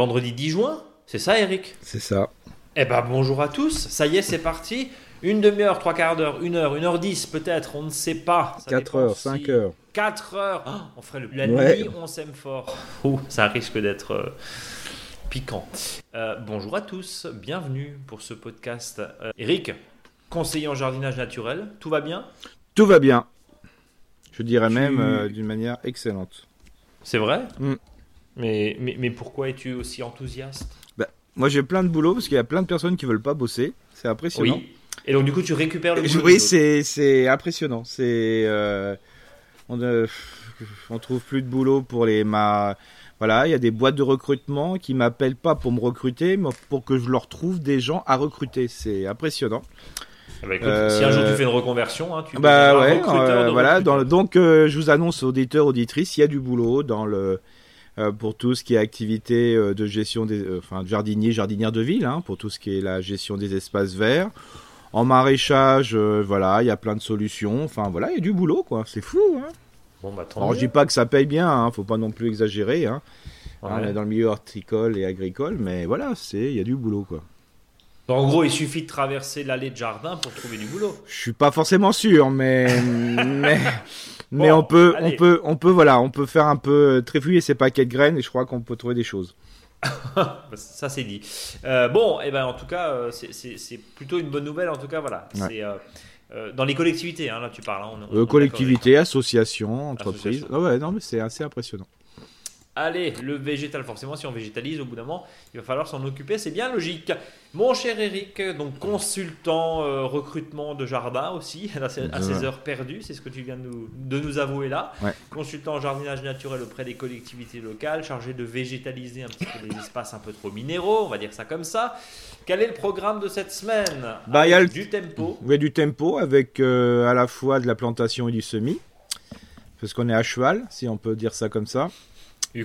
vendredi 10 juin, c'est ça Eric C'est ça. Eh ben bonjour à tous, ça y est c'est parti. Une demi-heure, trois quarts d'heure, une heure, une heure dix peut-être, on ne sait pas. 4 heures, 5 heures. 4 heures oh, On ferait le... La Ouais. nuit, on s'aime fort. Ouh, ça risque d'être euh, piquant. Euh, bonjour à tous, bienvenue pour ce podcast. Euh, Eric, conseiller en jardinage naturel, tout va bien? Tout va bien. Je dirais Tu- même d'une manière excellente. C'est vrai? Mm. Mais, mais, mais pourquoi es-tu aussi enthousiaste? Moi j'ai plein de boulot parce qu'il y a plein de personnes qui veulent pas bosser. C'est impressionnant. Oui. Et donc du coup tu récupères le boulot Oui, c'est impressionnant. C'est euh, on ne on trouve plus de boulot pour les ma voilà, il y a des boîtes de recrutement qui m'appellent pas pour me recruter, mais pour que je leur trouve des gens à recruter. C'est impressionnant. Ah bah écoute, Euh, Si un jour tu fais une reconversion, hein, tu Bah deviendras ouais, recruteur euh, voilà. donc euh, je vous annonce auditeurs auditrices, il y a du boulot dans le euh, pour tout ce qui est activité euh, de gestion des euh, enfin jardinier jardinière de ville, hein, pour tout ce qui est la gestion des espaces verts. En maraîchage, euh, voilà, il y a plein de solutions. Enfin voilà, il y a du boulot quoi. C'est fou. Hein. Bon bah Alors je dis pas que ça paye bien, hein, faut pas non plus exagérer. Hein. Ouais. On est dans le milieu horticole et agricole, mais voilà, c'est il y a du boulot quoi. En gros, il suffit de traverser l'allée de jardin pour trouver du boulot. Je suis pas forcément sûr, mais mais, on peut allez. on peut on peut voilà, on peut faire un peu euh, tréfouiller ses paquets de graines et je crois qu'on peut trouver des choses. Ça c'est dit. Euh, bon, et ben en tout cas, euh, c'est- plutôt une bonne nouvelle. En tout cas, voilà. Ouais. C'est euh, dans les collectivités. Hein, là, tu parles. hein, on- on- on est Euh, d'accord collectivité, association, entreprise. Association. Ah ouais, non mais c'est assez impressionnant. Allez, le végétal, forcément, si on végétalise, au bout d'un moment, il va falloir s'en occuper, c'est bien logique. Mon cher Eric, donc consultant euh, recrutement de jardin aussi, à, Ouais. heures perdues, c'est ce que tu viens de nous, de nous avouer là. Ouais. Consultant jardinage naturel auprès des collectivités locales, chargé de végétaliser un petit peu les espaces un peu trop minéraux, on va dire ça comme ça. Quel est le programme de cette semaine? Bah, y a le- Du tempo. Avez du tempo avec euh, à la fois de la plantation et du semis, parce qu'on est à cheval, si on peut dire ça comme ça.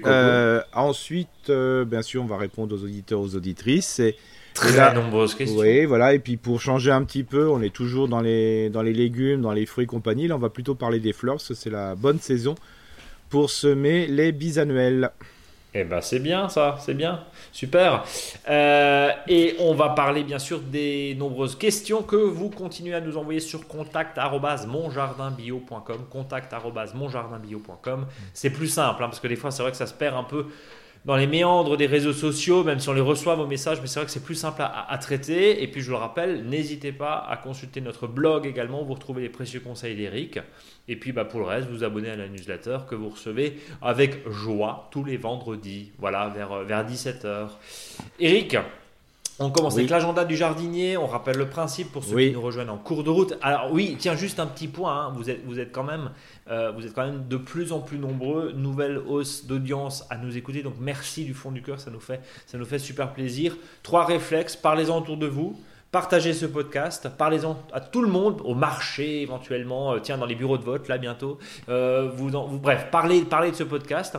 Euh, ensuite, euh, bien sûr, on va répondre aux auditeurs, aux auditrices. C'est Très là- nombreuses questions. Oui, voilà. Et puis pour changer un petit peu, on est toujours dans les, dans les légumes, dans les fruits et compagnie. Là, on va plutôt parler des fleurs, parce que c'est la bonne saison pour semer les bisannuels. Eh ben c'est bien ça, c'est bien, super. Euh, et on va parler bien sûr des nombreuses questions que vous continuez à nous envoyer sur contact@monjardinbio.com, contact@monjardinbio.com. C'est plus simple hein, parce que des fois c'est vrai que ça se perd un peu dans les méandres des réseaux sociaux, même si on les reçoit vos messages, mais c'est vrai que c'est plus simple à, traiter. Et puis je le rappelle, n'hésitez pas à consulter notre blog également, vous retrouvez les précieux conseils d'Eric. Et puis bah, pour le reste, vous abonnez à la newsletter que vous recevez avec joie tous les vendredis, voilà, vers, euh, vers 17h. Eric, on commence Oui. avec l'agenda du jardinier, on rappelle le principe pour ceux Oui. qui nous rejoignent en cours de route. Alors oui, tiens, juste un petit point, hein, vous, êtes, vous, êtes quand même, euh, vous êtes quand même de plus en plus nombreux, nouvelle hausse d'audience à nous écouter, donc merci du fond du cœur, ça nous fait, ça nous fait super plaisir. Trois réflexes, parlez-en autour de vous. Partagez ce podcast, parlez-en à tout le monde, au marché éventuellement, euh, tiens, dans les bureaux de vote, là bientôt. Euh, vous en- vous- bref, parlez, parlez de ce podcast.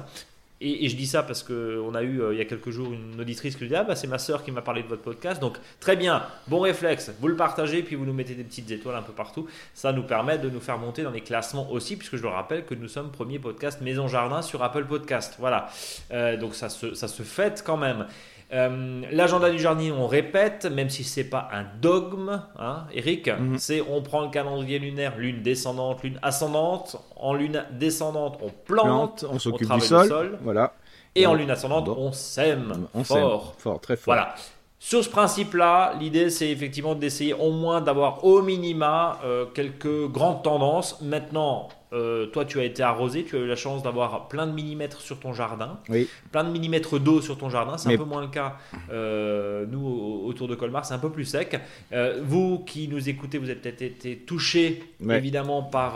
Et, je dis ça parce qu'on a eu euh, il y a quelques jours une auditrice qui nous dit Ah, bah, c'est ma sœur qui m'a parlé de votre podcast. Donc, très bien, bon réflexe, vous le partagez, puis vous nous mettez des petites étoiles un peu partout. Ça nous permet de nous faire monter dans les classements aussi, puisque je le rappelle que nous sommes premier podcast Maison Jardin sur Apple Podcast. Voilà, Euh, donc ça se, ça se fête quand même. Euh, L'agenda du jardinier, on répète, même si c'est pas un dogme, hein, Eric, Mhm. c'est on prend le calendrier lunaire, lune descendante, lune ascendante. En lune descendante, on plante, Plante, on s'occupe du sol. sol. Voilà. et en lune ascendante, on sème On sème. fort. Fort, très fort. Voilà. Sur ce principe-là, l'idée c'est effectivement d'essayer au moins d'avoir au minima euh, quelques grandes tendances. Maintenant, euh, toi tu as été arrosé, tu as eu la chance d'avoir plein de millimètres sur ton jardin, Oui. plein de millimètres d'eau sur ton jardin. C'est Mais- un peu moins le cas euh, nous au- autour de Colmar, c'est un peu plus sec. Euh, vous qui nous écoutez, vous avez peut-être été touchés Ouais. évidemment par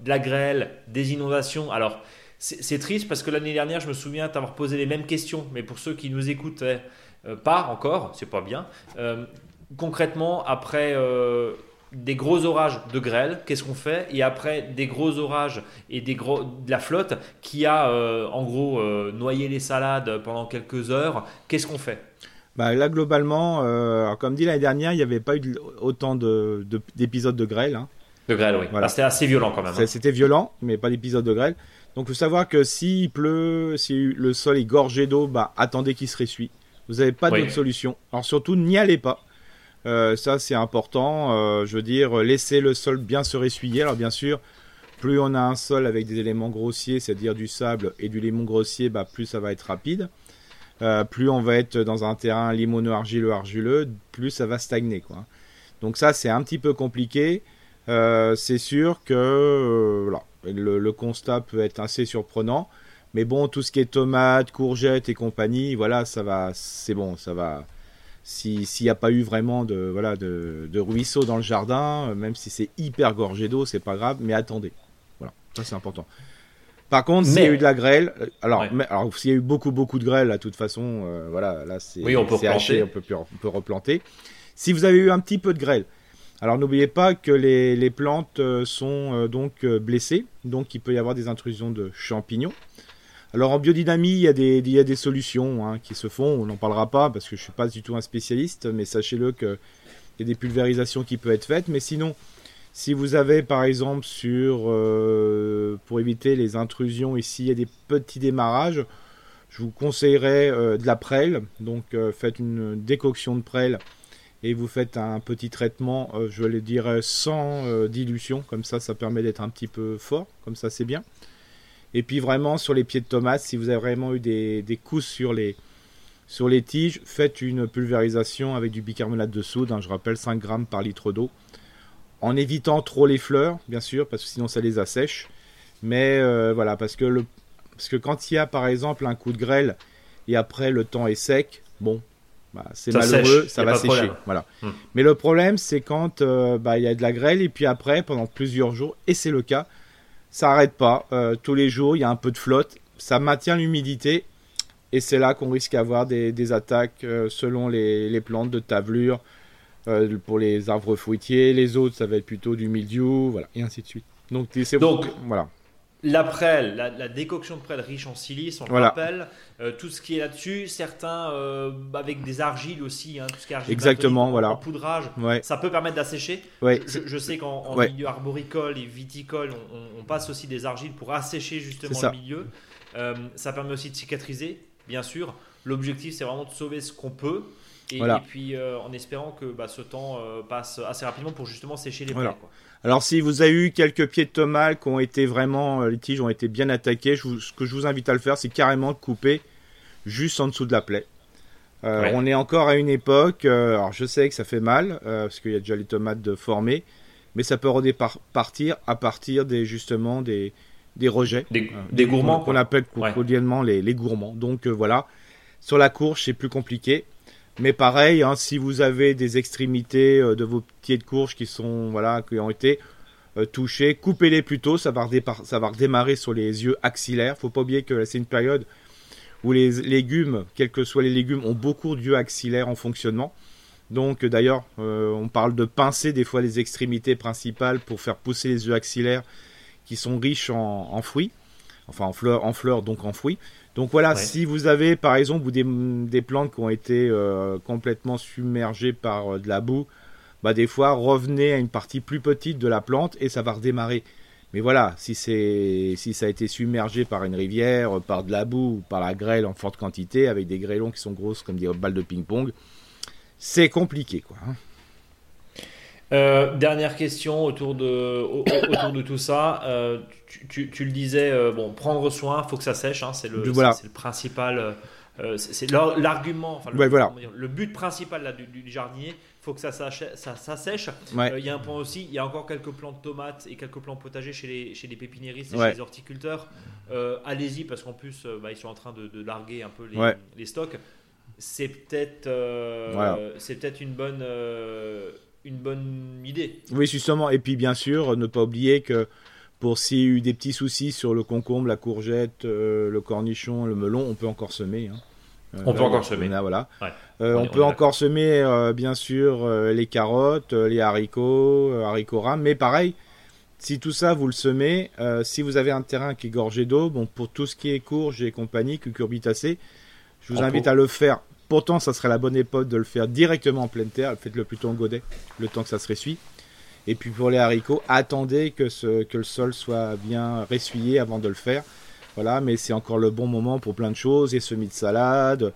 de la grêle, des inondations. Alors c'est triste parce que l'année dernière, je me souviens t'avoir posé les mêmes questions, mais pour ceux qui nous écoutaient euh, pas encore, c'est pas bien. Concrètement, après des gros orages de grêle, qu'est-ce qu'on fait Et après des gros orages et des gros, de la flotte qui a euh, en gros euh, noyé les salades pendant quelques heures, qu'est-ce qu'on fait Bah, là, globalement, euh, comme dit l'année dernière, il n'y avait pas eu de- autant de- de- d'épisodes de, grêle. hein. De grêle, oui. Voilà. Ah, C'était assez violent quand même. Hein. C'était violent, mais pas d'épisode de grêle. Donc, il faut savoir que s'il pleut, si le sol est gorgé d'eau, bah, attendez qu'il se ressuie. Vous n'avez pas d'autre solution. Alors surtout, n'y allez pas. Euh, ça, c'est important. Euh, je veux dire, laissez le sol bien se ressuyer. Alors bien sûr, plus on a un sol avec des éléments grossiers, c'est-à-dire du sable et du limon grossier, bah, plus ça va être rapide. Euh, plus on va être dans un terrain limoneux argileux argileux, plus ça va stagner. Quoi. Donc ça, c'est un petit peu compliqué. c'est sûr que le, le, constat peut être assez surprenant. Mais bon, tout ce qui est tomates, courgettes et compagnie, voilà, ça va, c'est bon, ça va. S'il n'y a pas eu vraiment de, voilà, de, de ruisseau dans le jardin, euh, même si c'est hyper gorgé d'eau, c'est pas grave, mais attendez. Voilà, ça c'est important. Par contre, s'il y a eu de la grêle, euh, alors, alors s'il y a eu beaucoup beaucoup de grêle, de toute façon, euh, voilà, là c'est oui, on peut haché, on peut, on peut replanter. Si vous avez eu un petit peu de grêle, alors n'oubliez pas que les, les plantes sont donc blessées, donc il peut y avoir des intrusions de champignons. Alors en biodynamie, il y a des, solutions hein, qui se font. On n'en parlera pas parce que je ne suis pas du tout un spécialiste, mais sachez-le qu'il y a des pulvérisations qui peuvent être faites. Mais sinon, si vous avez par exemple sur, euh, pour éviter les intrusions ici, il y a des petits démarrages, je vous conseillerais euh, de la prêle. Donc euh, faites une décoction de prêle et vous faites un petit traitement, je le dirais sans dilution, comme ça ça permet d'être un petit peu fort, comme ça c'est bien. Et puis vraiment sur les pieds de tomates, si vous avez vraiment eu des, des coups sur les, sur les tiges, faites une pulvérisation avec du bicarbonate de soude, hein, je rappelle 5 grammes par litre d'eau. En évitant trop les fleurs, bien sûr, parce que sinon ça les assèche. Mais euh, voilà, parce que, le, parce que quand il y a par exemple un coup de grêle et après le temps est sec, bon, bah, c'est malheureux, ça va sécher. Voilà. Hmm. Mais le problème, c'est quand euh, bah, il y a de la grêle et puis après, pendant plusieurs jours, et c'est le cas, ça n'arrête pas. Euh, tous les jours, il y a un peu de flotte. Ça maintient l'humidité. Et c'est là qu'on risque d'avoir des, attaques euh, selon les, plantes de tavelure. Euh, pour les arbres fruitiers, les autres, ça va être plutôt du mildiou, voilà, et ainsi de suite. Donc, Donc voilà. La prêle, la, décoction de prêle riche en silice, on le rappelle, euh, tout ce qui est là-dessus, certains euh, avec des argiles aussi, hein, tout ce qui est argile Exactement, voilà. en poudrage, ça peut permettre d'assécher. Ouais. Je, sais qu'en milieu arboricole et viticole, on, passe aussi des argiles pour assécher justement le milieu. Euh, ça permet aussi de cicatriser, bien sûr. L'objectif, c'est vraiment de sauver ce qu'on peut. Et, puis en espérant que bah, ce temps passe assez rapidement pour justement sécher les voilà. Alors si vous avez eu quelques pieds de tomate qui ont été vraiment, euh, les tiges ont été bien attaquées, ce que je vous invite à le faire, c'est carrément de couper juste en dessous de la plaie. Euh, on est encore à une époque, euh, alors je sais que ça fait mal, parce qu'il y a déjà les tomates de formées, mais ça peut repartir à partir des justement des, des rejets. Des, gourmands. Qu'on appelle quotidiennement les, les, gourmands. Donc voilà, sur la courge c'est plus compliqué. Mais pareil, hein, si vous avez des extrémités euh, de vos pieds de courge qui sont voilà, qui ont été euh, touchés, coupez-les plutôt. Ça va, ça va redémarrer sur les yeux axillaires. Faut pas oublier que c'est une période où les légumes, quels que soient les légumes, ont beaucoup d'yeux axillaires en fonctionnement. Donc d'ailleurs, euh, on parle de pincer des fois les extrémités principales pour faire pousser les yeux axillaires qui sont riches en, en fruits, enfin en fleurs, en fleurs donc en fruits. Donc voilà, si vous avez par exemple des, plantes qui ont été euh, complètement submergées par euh, de la boue, bah des fois revenez à une partie plus petite de la plante et ça va redémarrer. Mais voilà, si c'est si ça a été submergé par une rivière, par de la boue ou par la grêle en forte quantité, avec des grêlons qui sont grosses comme des balles de ping-pong, c'est compliqué quoi. Hein. Euh, dernière question autour de, autour de tout ça. Euh, tu, tu, le disais, euh, bon, prendre soin, il faut que ça sèche, hein, c'est le, le, principal. c'est l'argument, enfin, le, voilà. le, but principal là, du, du jardinier, il faut que ça, sèche. Ça, ça sèche. Il y a un point aussi, il y a encore quelques plants de tomates et quelques plants potagers chez les, chez les pépiniéristes et chez les horticulteurs. Allez-y, parce qu'en plus, bah, ils sont en train de, de larguer un peu les, les stocks. C'est peut-être c'est peut-être une bonne une bonne idée. Oui, justement. Et puis, bien sûr, ne pas oublier que pour s'il y a eu des petits soucis sur le concombre, la courgette, euh, le cornichon, le melon, on peut encore semer. Hein. Euh, on peut encore semer. voilà. Euh, on, peut encore semer, bien sûr, les carottes, les haricots, haricots rames. Mais pareil, si tout ça, vous le semez, si vous avez un terrain qui est gorgé d'eau, bon, pour tout ce qui est courge et compagnie, cucurbitacées, je vous invite à le faire Pourtant, ça serait la bonne époque de le faire directement en pleine terre. Faites-le plutôt en godet, le temps que ça se ressuie. Et puis pour les haricots, attendez que, le sol soit bien ressuyé avant de le faire. Voilà, mais c'est encore le bon moment pour plein de choses, et semis de salade.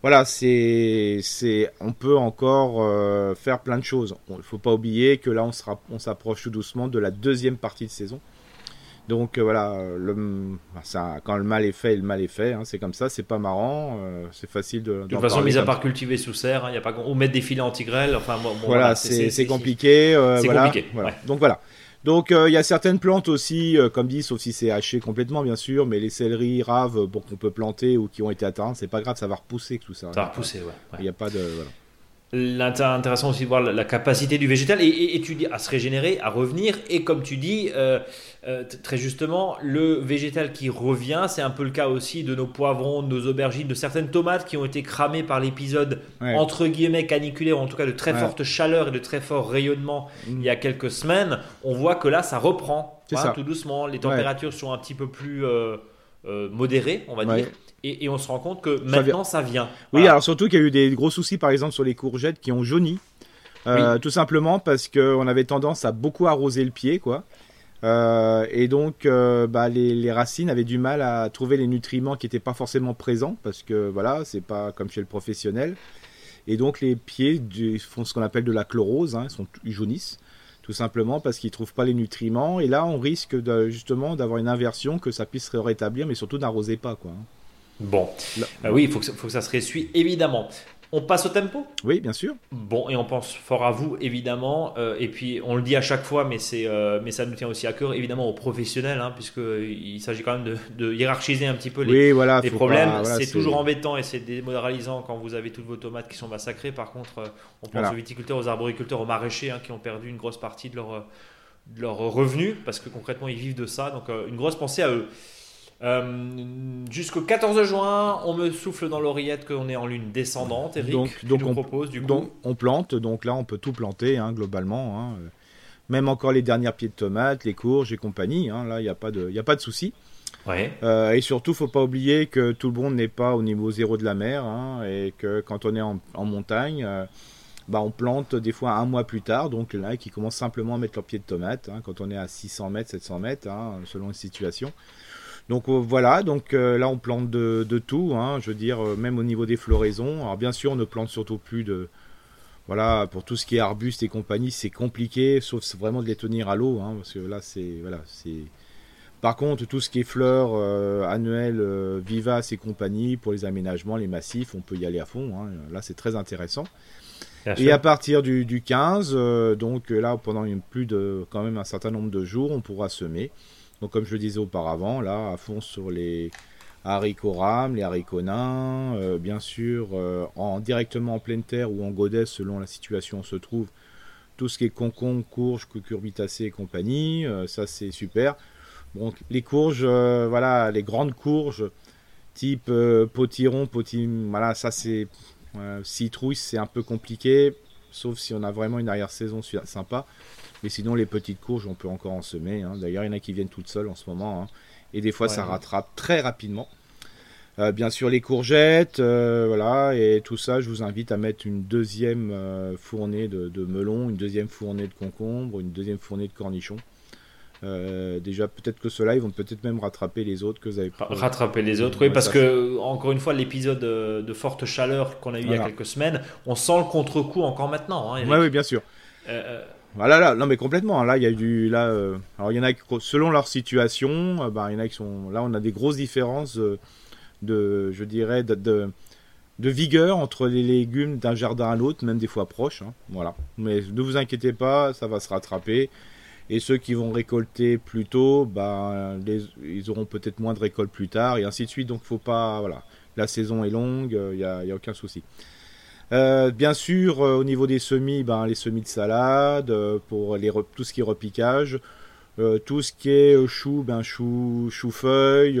voilà, c'est, c'est, on peut encore euh, faire plein de choses. Il ne faut pas oublier que là, on, on s'approche tout doucement de la deuxième partie de saison. Donc euh, voilà, le, ça, quand le mal est fait, le mal est fait. Hein, c'est comme ça, c'est pas marrant, euh, c'est facile de. De toute façon, mis à part cultiver sous serre, il hein, y a pas ou mettre des filets anti-grêle. Enfin, bon, voilà, c'est compliqué. c'est compliqué. Donc voilà. Donc il y a certaines plantes aussi, comme dit, sauf si c'est haché complètement bien sûr, mais les céleris, raves, bon qu'on peut planter ou qui ont été atteints, c'est pas grave, ça va repousser tout ça. Ça va repousser, ouais. Il n'y a pas de. Voilà. L'intéressant aussi de voir la, capacité du végétal et, tu dis à se régénérer, à revenir. Et comme tu dis euh, euh, très justement, le végétal qui revient, c'est un peu le cas aussi de nos poivrons, de nos aubergines, de certaines tomates qui ont été cramées par l'épisode entre guillemets caniculaire, ou en tout cas de très forte chaleur et de très fort rayonnement mm. il y a quelques semaines. On voit que là, ça reprend tout doucement. Les températures sont un petit peu plus euh, modérées, on va dire et, on se rend compte que maintenant ça vient. Oui, alors surtout qu'il y a eu des gros soucis par exemple sur les courgettes qui ont jauni. Euh, tout simplement parce qu'on avait tendance à beaucoup arroser le pied, quoi. Euh, et donc, euh, bah, les, racines avaient du mal à trouver les nutriments qui n'étaient pas forcément présents, parce que voilà, c'est pas comme chez le professionnel. Et donc, les pieds font ce qu'on appelle de la chlorose, hein, ils, sont, ils jaunissent, tout simplement parce qu'ils trouvent pas les nutriments. Et là, on risque justement d'avoir une inversion, que ça puisse se rétablir, mais surtout n'arrosez pas, quoi. Hein. Bon, euh, oui, il faut, faut, que ça se ressuie, évidemment. On passe au tempo? Oui, bien sûr. Bon, et on pense fort à vous, évidemment. Euh, et puis, on le dit à chaque fois, mais, c'est, euh, mais ça nous tient aussi à cœur, évidemment, aux professionnels, hein, puisqu'il s'agit quand même de, hiérarchiser un petit peu les, les problèmes. c'est, toujours embêtant et c'est démoralisant quand vous avez toutes vos tomates qui sont massacrées. Par contre, on pense aux viticulteurs, aux arboriculteurs, aux maraîchers hein, qui ont perdu une grosse partie de leur, de leur revenu, parce que concrètement, ils vivent de ça. Donc, une grosse pensée à eux. Euh, jusqu'au 14 juin, on me souffle dans l'oreillette qu'on est en lune descendante. Eric, donc, donc on propose du coup. on plante, donc là on peut tout planter hein, globalement. Hein. Même encore les dernières pieds de tomates, les courges et compagnie. Hein, là il n'y a pas de, a pas de souci. Ouais. Euh, et surtout, faut pas oublier que tout le monde n'est pas au niveau zéro de la mer et que quand on est en, montagne. Euh, bah, on plante des fois un mois plus tard, donc là, qui commencent simplement à mettre leurs pieds de tomates, quand on est à 600 mètres, 700 mètres, selon les situations. Donc euh, voilà, donc euh, là on plante de, tout, hein, je veux dire, euh, même au niveau des floraisons. Alors bien sûr, on ne plante surtout plus de. Voilà, pour tout ce qui est arbustes et compagnie, c'est compliqué, sauf vraiment de les tenir à l'eau, hein, parce que là c'est. Voilà, c'est. Par contre, tout ce qui est fleurs annuelles, vivaces et compagnie, pour les aménagements, les massifs, on peut y aller à fond. Hein. Là, c'est très intéressant. et à partir du, du 15, donc là, pendant plus de quand même un certain nombre de jours, on pourra semer. Donc comme je le disais auparavant, là, à fond sur les haricots rames, les haricots nains, euh, bien sûr, euh, en, directement en pleine terre ou en godet selon la situation où on se trouve. Tout ce qui est concombre, courge, cucurbitacées et compagnie, euh, ça c'est super. Donc les courges, voilà, les grandes courges, type potiron, potiron, voilà, ça c'est citrouille, c'est un peu compliqué, sauf si on a vraiment une arrière-saison sympa. Mais sinon, les petites courges, on peut encore en semer. Hein. D'ailleurs, il y en a qui viennent toutes seules en ce moment. Hein. Et des fois, ça rattrape très rapidement. Euh, bien sûr, les courgettes, euh, voilà, et tout ça, je vous invite à mettre une deuxième euh, fournée de, melons, une deuxième fournée de concombres, une deuxième fournée de cornichons. déjà, peut-être que ceux-là, ils vont peut-être même rattraper les autres que vous avez. Rattraper les autres, oui, parce que, encore une fois, l'épisode de forte chaleur qu'on a eu il y a quelques semaines, on sent le contre-coup encore maintenant. Hein, oui, bien sûr. Voilà, là, non mais complètement. Là, il y a du, là, euh, en a selon leur situation, euh, bah, il y en a qui sont, là, on a des grosses différences euh, de, je dirais, de, vigueur entre les légumes d'un jardin à l'autre, même des fois proches. Hein, voilà. Mais ne vous inquiétez pas, ça va se rattraper. Et ceux qui vont récolter plus tôt, bah, ils auront peut-être moins de récoltes plus tard, et ainsi de suite. Donc, faut pas, voilà. La saison est longue, il n'y a aucun souci. Euh, bien sûr, euh, au niveau des semis, ben, les semis de salade, euh, pour les tout ce qui est repiquage, tout ce qui est chou, ben, chou, chou-feuille,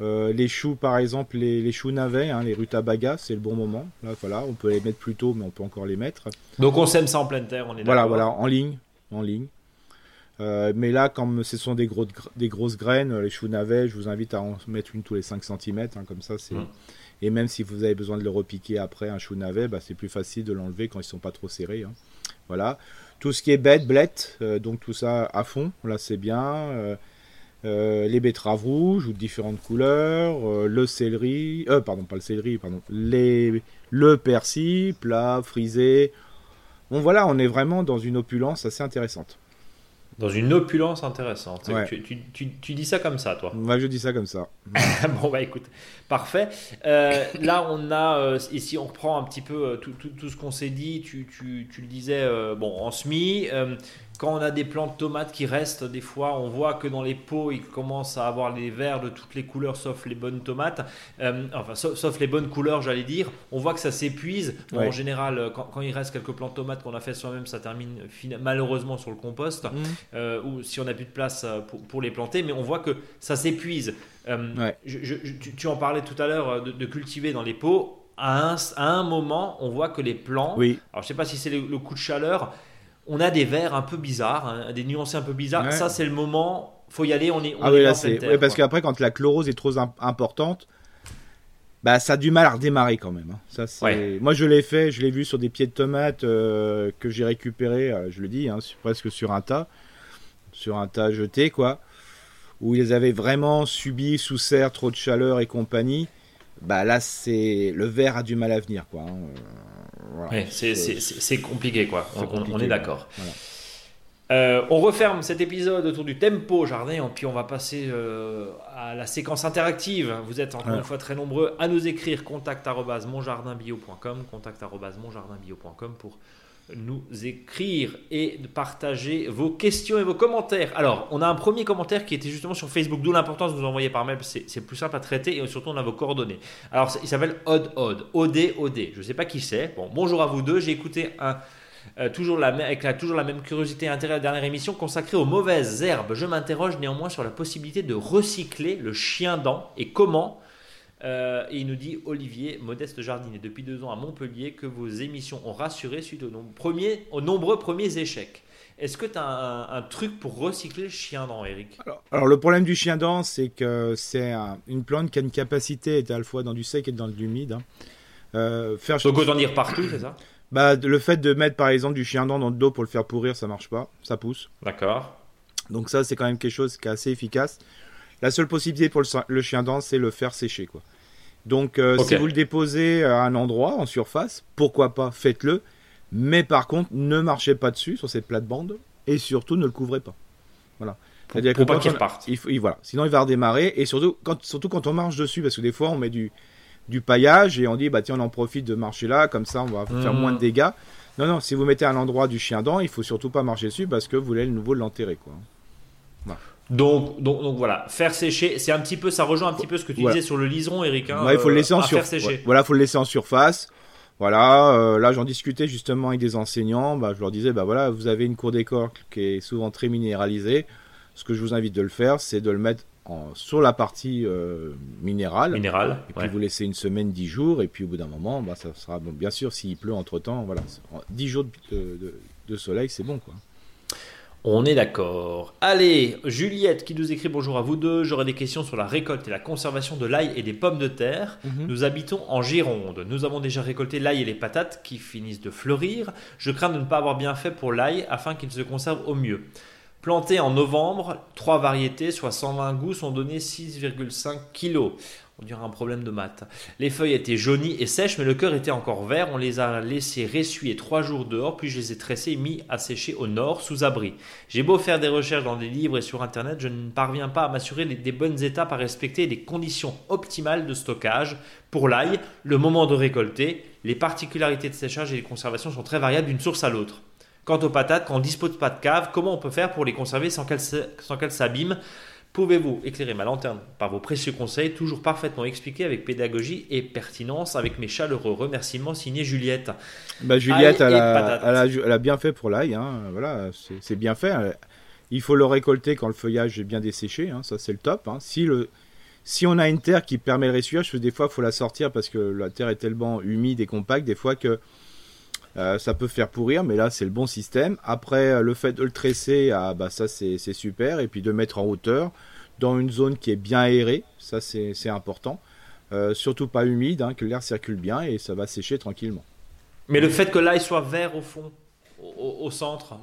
les choux par exemple, les, choux navets, hein, les rutabagas, c'est le bon moment. Là, voilà, on peut les mettre plus tôt, mais on peut encore les mettre. Donc on sème ça en pleine terre, on est Voilà, voilà, en ligne, en ligne. mais là, comme ce sont des, gros, des grosses graines, les choux navets, je vous invite à en mettre une tous les 5 cm, hein, comme ça c'est. Mmh. Et même si vous avez besoin de le repiquer après un chou navet, bah, c'est plus facile de l'enlever quand ils sont pas trop serrés. Hein. Voilà. Tout ce qui est bête, blette, euh, donc tout ça à fond, là c'est bien. Euh, euh, les betteraves rouges ou différentes couleurs, le céleri, euh, pardon, pas le céleri, pardon, les, le persil, plat, frisé. Bon voilà, on est vraiment dans une opulence assez intéressante. Dans une opulence intéressante. Tu, dis ça comme ça, toi Moi, je dis ça comme ça. bon, bah écoute, parfait. là, on a, ici, on reprend un petit peu tout, tout, ce qu'on s'est dit. Tu, le disais, bon, en SMI quand on a des plants de tomates qui restent, des fois, on voit que dans les pots, ils commencent à avoir les verts de toutes les couleurs sauf les bonnes tomates. Euh, enfin, sauf, les bonnes couleurs, j'allais dire. On voit que ça s'épuise. En général, quand, il reste quelques plants de tomates qu'on a fait soi-même, ça termine malheureusement sur le compost. Mmh. Euh, ou si on n'a plus de place euh, pour, les planter. Mais on voit que ça s'épuise. tu, en parlais tout à l'heure de, cultiver dans les pots. À un, à un, moment, on voit que les plants. Oui. Alors, je sais pas si c'est le coup de chaleur on a des verres un peu bizarres, hein, des nuances un peu bizarres. Ça, c'est le moment, faut y aller, on est. On ah oui, là, c'est. parce qu'après, quand la chlorose est trop importante, bah, ça a du mal à redémarrer quand même. Hein. Ça, c'est... Moi, je l'ai fait, je l'ai vu sur des pieds de tomates euh, que j'ai récupérés, euh, je le dis, hein, presque sur un tas, sur un tas jeté, quoi, où ils avaient vraiment subi sous serre trop de chaleur et compagnie. Bah là, c'est le verre a du mal à venir, quoi c'est compliqué, quoi. on, est d'accord. Euh, on referme cet épisode autour du tempo jardin, puis on va passer euh, à la séquence interactive. Vous êtes encore une fois très nombreux à nous écrire contact monjardinbio.com, contact monjardinbio.com pour nous écrire et partager vos questions et vos commentaires. Alors, on a un premier commentaire qui était justement sur Facebook, d'où l'importance de vous envoyer par mail, c'est plus simple à traiter et surtout on a vos coordonnées. Alors, il s'appelle Odd Odd, OD OD. Je ne sais pas qui c'est. Bon, bonjour à vous deux. J'ai écouté un. Euh, toujours la, avec toujours la même curiosité et intérêt la dernière émission consacrée aux mauvaises herbes. Je m'interroge néanmoins sur la possibilité de recycler le chien dent et comment euh, et il nous dit Olivier, modeste jardinier depuis deux ans à Montpellier, que vos émissions ont rassuré suite aux, premiers, aux nombreux premiers échecs. Est-ce que tu as un, truc pour recycler le chien dent, Eric? Alors, le problème du chien dent, c'est que c'est une plante qui a une capacité à la fois dans du sec et dans de l'humide. Hein. Euh, faire Donc autant dire partout, c'est ça? Bah, Le fait de mettre par exemple du chien dent dans le dos pour le faire pourrir, ça marche pas, ça pousse. D'accord. Donc ça, c'est quand même quelque chose qui est assez efficace. La seule possibilité pour le, chien dent, c'est le faire sécher. quoi. Donc, euh, si vous le déposez à un endroit, en surface, pourquoi pas, faites-le. Mais par contre, ne marchez pas dessus sur cette plate-bande et surtout ne le couvrez pas. Voilà. C'est-à-dire que pas qu'il reparte. Il voilà. Sinon, il va redémarrer et surtout quand, surtout quand on marche dessus, parce que des fois, on met du, du paillage et on dit, bah tiens, on en profite de marcher là, comme ça, on va faire mmh. moins de dégâts. Non, non, si vous mettez à l'endroit du chien dent, il faut surtout pas marcher dessus parce que vous voulez le nouveau l'enterrer, quoi. Donc, donc, donc, voilà, faire sécher, c'est un petit peu, ça rejoint un petit peu ce que tu disais sur le liseron, Eric. Hein, il faut le laisser en surface. Voilà, faut le laisser en surface. Voilà, euh, là j'en discutais justement avec des enseignants. Bah, je leur disais, bah voilà, vous avez une cour d'école qui est souvent très minéralisée. Ce que je vous invite de le faire, c'est de le mettre en, sur la partie euh, minérale. Minérale. Et puis vous laissez une semaine, dix jours, et puis au bout d'un moment, bah, ça sera bon. Bien sûr, s'il pleut entre temps, voilà, dix jours de, de soleil, c'est bon quoi. On est d'accord. Allez, Juliette qui nous écrit bonjour à vous deux. J'aurais des questions sur la récolte et la conservation de l'ail et des pommes de terre. Mhm. Nous habitons en Gironde. Nous avons déjà récolté l'ail et les patates qui finissent de fleurir. Je crains de ne pas avoir bien fait pour l'ail afin qu'il se conserve au mieux. Planté en novembre, trois variétés, soit 120 gousses, ont donné 6,5 kg. On dirait un problème de maths. Les feuilles étaient jaunies et sèches, mais le cœur était encore vert. On les a laissées ressuyer trois jours dehors, puis je les ai tressées et mis à sécher au nord, sous abri. J'ai beau faire des recherches dans des livres et sur internet, je ne parviens pas à m'assurer des bonnes étapes à respecter et des conditions optimales de stockage. Pour l'ail, le moment de récolter, les particularités de séchage et de conservation sont très variables d'une source à l'autre. Quant aux patates, quand on dispose pas de cave, comment on peut faire pour les conserver sans qu'elles s'abîment? Pouvez-vous éclairer ma lanterne par vos précieux conseils, toujours parfaitement expliqués avec pédagogie et pertinence, avec mes chaleureux remerciements signés Juliette bah, Juliette, elle a, bien fait pour l'ail, hein. voilà, c'est bien fait. Il faut le récolter quand le feuillage est bien desséché, hein. ça c'est le top. Hein. Si, le, si on a une terre qui permet le ressuyage, des fois il faut la sortir parce que la terre est tellement humide et compacte, des fois que euh, ça peut faire pourrir, mais là c'est le bon système. Après, euh, le fait de le tresser, ah, bah, ça c'est super. Et puis de mettre en hauteur dans une zone qui est bien aérée, ça c'est important. Euh, surtout pas humide, hein, que l'air circule bien et ça va sécher tranquillement. Mais le fait que l'ail soit vert au fond, au, centre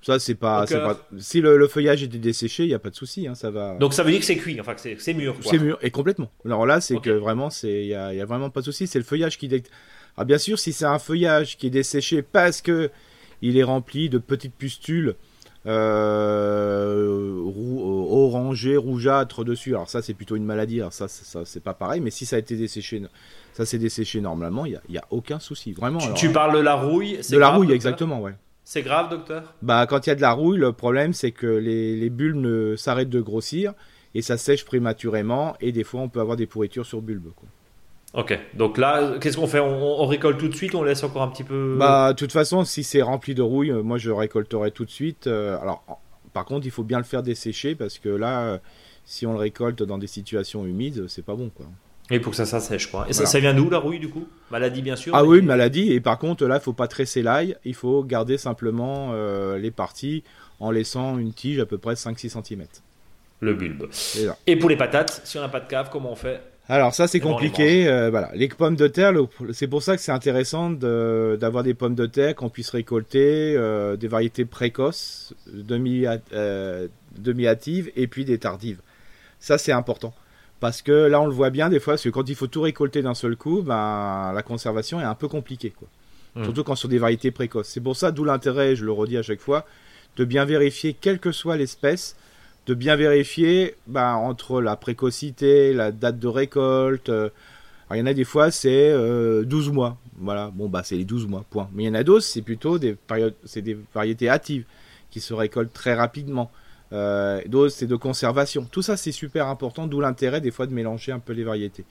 Ça, c'est pas, pas, Si le, feuillage était desséché, il n'y a pas de souci, hein, ça va. Donc ça veut dire que c'est cuit, enfin que c'est mûr. C'est mûr, et complètement. Alors là, c'est que vraiment, il n'y a, y a, vraiment pas de souci. C'est le feuillage qui. Dé... Ah, bien sûr, si c'est un feuillage qui est desséché parce que il est rempli de petites pustules euh, orangées, rougeâtres dessus. Alors ça, c'est plutôt une maladie. Alors ça, ça c'est pas pareil. Mais si ça a été desséché, ça s'est desséché normalement, il n'y a, a, aucun souci. Vraiment. Tu, parles de la rouille De la rouille, exactement, ouais. C'est grave, docteur Bah, quand il y a de la rouille, le problème, c'est que les, les bulbes ne s'arrêtent de grossir et ça sèche prématurément et des fois, on peut avoir des pourritures sur bulbes. Quoi. Ok, donc là, qu'est-ce qu'on fait? On, récolte tout de suite on laisse encore un petit peu? Bah, de toute façon, si c'est rempli de rouille, euh, moi je récolterai tout de suite. Euh, alors, par contre, il faut bien le faire dessécher parce que là, euh, si on le récolte dans des situations humides, c'est pas bon, quoi. Et pour que ça s'assèche, quoi. Et ça, vient d'où la rouille, du coup? Maladie, bien sûr Ah oui, maladie. Et par contre, là, il faut pas tresser l'ail. Il faut garder simplement euh, les parties en laissant une tige à peu près 5-6 cm. Le bulbe. Et, pour les patates, si on n'a pas de cave, comment on fait? Alors ça c'est compliqué, euh, voilà. Les pommes de terre, c'est pour ça que c'est intéressant d'avoir des pommes de terre qu'on puisse récolter, euh, des variétés précoces, demi-hâtives et puis des tardives. Ça c'est important. Parce que là, on le voit bien des fois, parce que quand il faut tout récolter d'un seul coup, ben, la conservation est un peu compliquée. Quoi. Hmm. Surtout quand sur des variétés précoces. C'est pour ça, d'où l'intérêt, je le redis à chaque fois, de bien vérifier, quelle que soit l'espèce, de bien vérifier ben, entre la précocité, la date de récolte. Euh, il y en a des fois, c'est 12 euh, mois. Voilà, bon, bah, c'est les 12 mois, point. Mais il y en a d'autres, c'est plutôt des, périodes, c'est des variétés hâtives qui se récoltent très rapidement. Euh, d'autres, c'est de conservation. Tout ça, c'est super important, d'où l'intérêt des fois de mélanger un peu les variétés.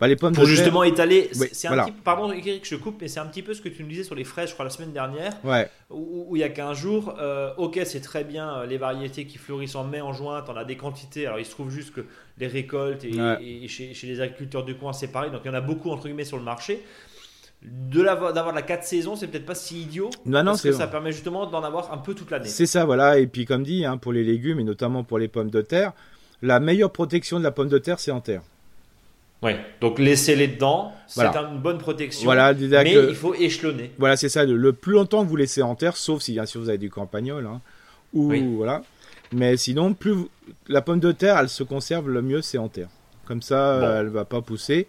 Bah, les pommes Pour justement étaler, c'est un petit, pardon Eric, je coupe, mais c'est un petit peu ce que tu nous disais sur les fraises, je crois, la semaine dernière, ouais. où, il y a 15 jours. Euh, ok, c'est très bien euh, les variétés qui fleurissent en mai, en juin, on a des quantités. Alors il se trouve juste que les récoltes et, chez, chez, les agriculteurs du coin, c'est pareil, donc il y en a beaucoup entre guillemets sur le marché de d'avoir la 4 saisons, c'est peut-être pas si idiot. Non, non, parce que ça permet justement d'en avoir un peu toute l'année. C'est ça, voilà. Et puis, comme dit, hein, pour les légumes et notamment pour les pommes de terre, la meilleure protection de la pomme de terre, c'est en terre. Ouais, donc laissez-les dedans, c'est une bonne protection. Voilà, mais il faut échelonner. Voilà, c'est ça. Le plus longtemps que vous laissez en terre, sauf si bien sûr vous avez du campagnol, hein, ou voilà. Mais sinon, plus la pomme de terre, elle se conserve le mieux, c'est en terre. Comme ça, elle va pas pousser.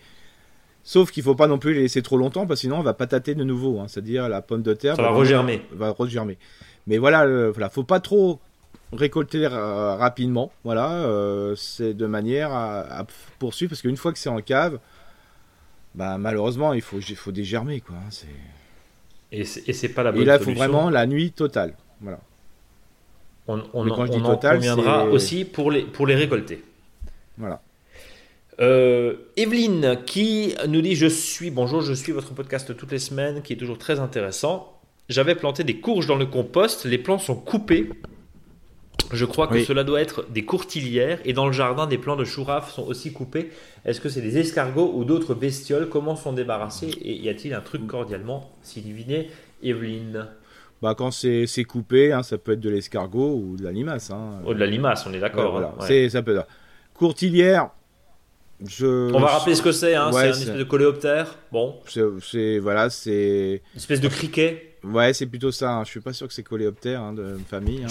Sauf qu'il faut pas non plus les laisser trop longtemps parce que sinon on va patater de nouveau. Hein. C'est-à-dire la pomme de terre va, regermer. Va regermer. Mais voilà, ne voilà, faut pas trop récolter rapidement. Voilà, euh, c'est de manière à, poursuivre parce qu'une fois que c'est en cave, bah malheureusement il faut il faut dégermer quoi. Hein. Et c'est pas la bonne Et là il faut vraiment la nuit totale. Voilà. On, on, en, conviendra aussi pour les pour les récolter. Voilà. Euh, Evelyne qui nous dit je suis bonjour je suis votre podcast toutes les semaines qui est toujours très intéressant. J'avais planté des courges dans le compost, les plants sont coupés. Je crois que cela doit être des courtilières et dans le jardin des plants de chouraf sont aussi coupés. Est-ce que c'est des escargots ou d'autres bestioles? Comment sont débarrassés? Et y a-t-il un truc cordialement diviné Evelyne? Bah, quand c'est coupé, hein, ça peut être de l'escargot ou de la limace. Hein. Oh, de la limace, on est d'accord. Hein. C'est ça peut. Courtilière, on va rappeler ce que c'est, hein, c'est un espèce de coléoptère. Bon. C'est voilà, c'est. Une espèce de criquet. Ouais, c'est plutôt ça. Hein. Je suis pas sûr que c'est coléoptère hein, de famille. Hein,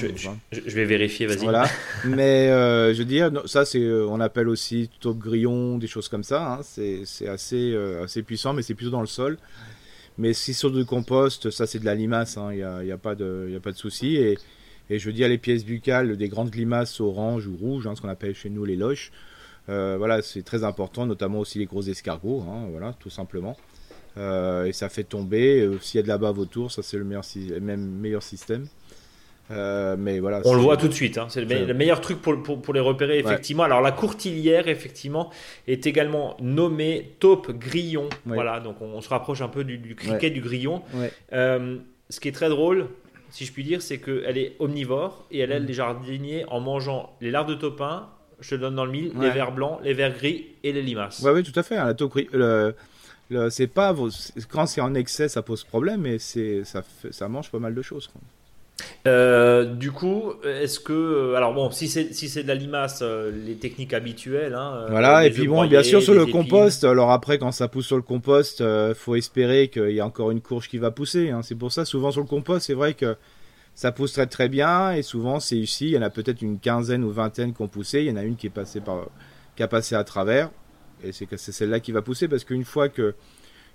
je, vais vérifier, vas-y. Voilà. Mais euh, je veux dire, ça, c'est, euh, on appelle aussi taupe grillon, des choses comme ça. C'est, assez, euh, assez puissant, mais c'est plutôt dans le sol. Mais si sur du compost, ça, c'est de la limace. Il n'y a, y a, pas de, y a pas de souci. Et, et je veux dire, les pièces buccales des grandes limaces orange ou rouges, ce qu'on appelle chez nous les loches. Euh, voilà, c'est très important, notamment aussi les gros escargots, hein, voilà, tout simplement. Euh, et ça fait tomber. Euh, s'il y a de la bave autour, ça c'est le meilleur, même meilleur système. mais voilà, on le voit tout de suite, hein. c'est le, meilleur truc pour, pour, les repérer effectivement. Alors la courtilière effectivement est également nommée taupe grillon. Voilà, donc on, se rapproche un peu du, criquet du grillon. ce qui est très drôle, si je puis dire, c'est qu'elle est omnivore et elle aide mm. les jardiniers en mangeant les larves de taupin, je te donne dans le mille, les vers blancs, les vers gris et les limaces. Ouais, oui, tout à fait. Hein, la taupe le, c'est pas quand c'est en excès, ça pose problème, mais c'est ça, ça mange pas mal de choses. Euh, du coup, est-ce que euh, alors bon, si c'est si c'est de la limace, euh, les techniques habituelles. Hein, voilà, et puis bon, bien sûr sur le compost. Alors après, quand ça pousse sur le compost, faut espérer qu'il y a encore une courge qui va pousser. Hein. C'est pour ça, souvent sur le compost, c'est vrai que ça pousse très très bien et souvent c'est ici, il y en a peut-être une quinzaine ou vingtaine qui ont poussé, il y en a une qui est passée par, qui a passé à travers et c'est celle-là qui va pousser parce qu'une fois que